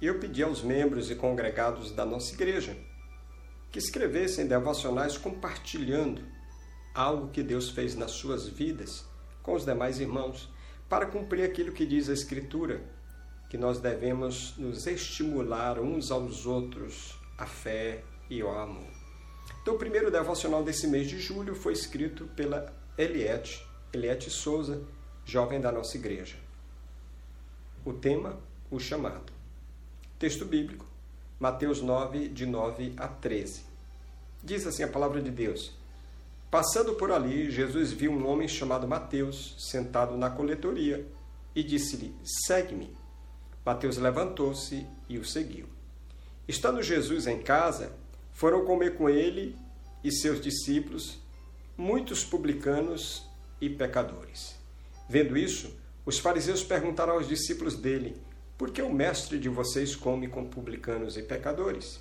eu pedi aos membros e congregados da nossa igreja que escrevessem devocionais compartilhando algo que Deus fez nas suas vidas com os demais irmãos, para cumprir aquilo que diz a Escritura, que nós devemos nos estimular uns aos outros a fé e o amor. Então, o primeiro devocional desse mês de julho foi escrito pela Eliette, Eliette Souza, jovem da nossa igreja. O tema, o chamado. Texto bíblico, Mateus 9, de 9 a 13. Diz assim a palavra de Deus. Passando por ali, Jesus viu um homem chamado Mateus sentado na coletoria e disse-lhe: Segue-me. Mateus levantou-se e o seguiu. Estando Jesus em casa, foram comer com ele e seus discípulos muitos publicanos e pecadores. Vendo isso, os fariseus perguntaram aos discípulos dele: por que o mestre de vocês come com publicanos e pecadores?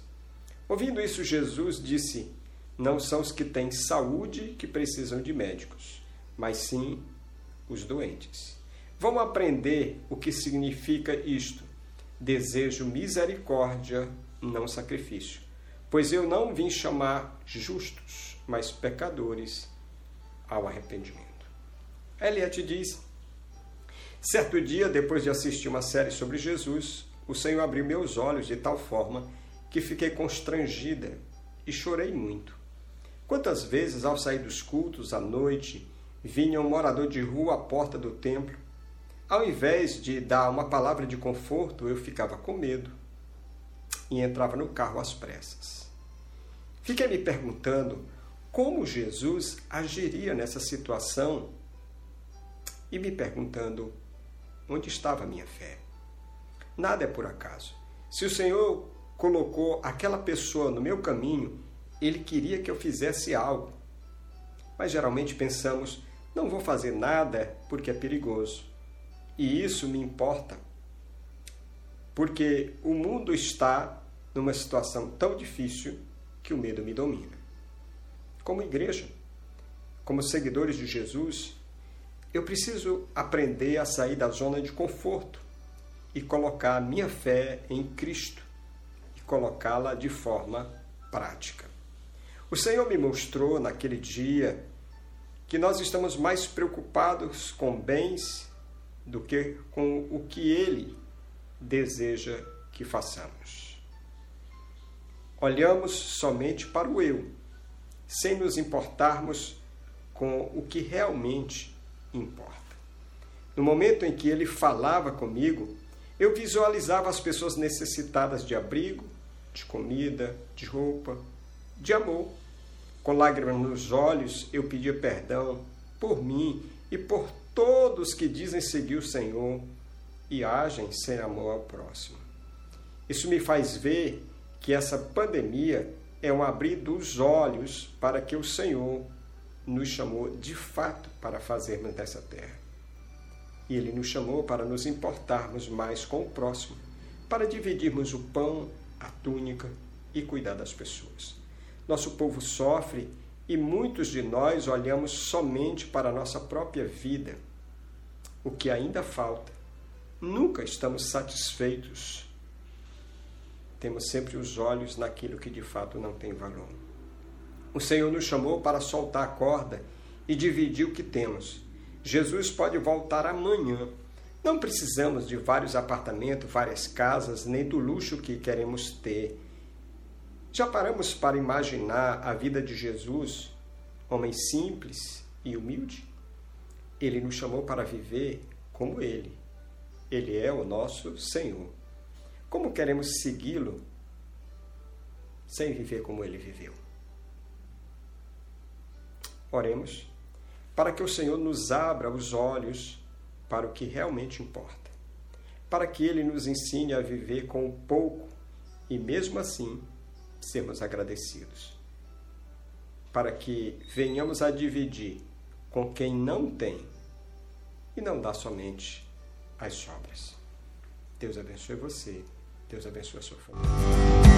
Ouvindo isso, Jesus disse: Não são os que têm saúde que precisam de médicos, mas sim os doentes. Vamos aprender o que significa isto. Desejo misericórdia, não sacrifício. Pois eu não vim chamar justos, mas pecadores ao arrependimento. Eliette diz Certo dia, depois de assistir uma série sobre Jesus, o Senhor abriu meus olhos de tal forma que fiquei constrangida e chorei muito. Quantas vezes, ao sair dos cultos à noite, vinha um morador de rua à porta do templo, ao invés de dar uma palavra de conforto, eu ficava com medo e entrava no carro às pressas. Fiquei me perguntando como Jesus agiria nessa situação e me perguntando onde estava a minha fé. Nada é por acaso. Se o Senhor colocou aquela pessoa no meu caminho, ele queria que eu fizesse algo. Mas geralmente pensamos, não vou fazer nada porque é perigoso. E isso me importa. Porque o mundo está numa situação tão difícil que o medo me domina. Como igreja, como seguidores de Jesus, eu preciso aprender a sair da zona de conforto e colocar a minha fé em Cristo e colocá-la de forma prática. O Senhor me mostrou naquele dia que nós estamos mais preocupados com bens do que com o que Ele deseja que façamos. Olhamos somente para o eu, sem nos importarmos com o que realmente importa. No momento em que ele falava comigo, eu visualizava as pessoas necessitadas de abrigo, de comida, de roupa, de amor. Com lágrimas nos olhos, eu pedia perdão por mim e por todos que dizem seguir o Senhor e agem sem amor ao próximo. Isso me faz ver que essa pandemia é um abrir dos olhos para que o Senhor nos chamou de fato para fazermos dessa terra. E Ele nos chamou para nos importarmos mais com o próximo, para dividirmos o pão, a túnica e cuidar das pessoas. Nosso povo sofre e muitos de nós olhamos somente para a nossa própria vida, o que ainda falta. Nunca estamos satisfeitos. Temos sempre os olhos naquilo que de fato não tem valor. O Senhor nos chamou para soltar a corda e dividir o que temos. Jesus pode voltar amanhã. Não precisamos de vários apartamentos, várias casas, nem do luxo que queremos ter. Já paramos para imaginar a vida de Jesus, homem simples e humilde? Ele nos chamou para viver como ele. Ele é o nosso Senhor. Como queremos segui-lo sem viver como ele viveu? Oremos para que o Senhor nos abra os olhos para o que realmente importa, para que Ele nos ensine a viver com pouco e, mesmo assim, sermos agradecidos, para que venhamos a dividir com quem não tem e não dá somente as sobras. Deus abençoe você, Deus abençoe a sua família.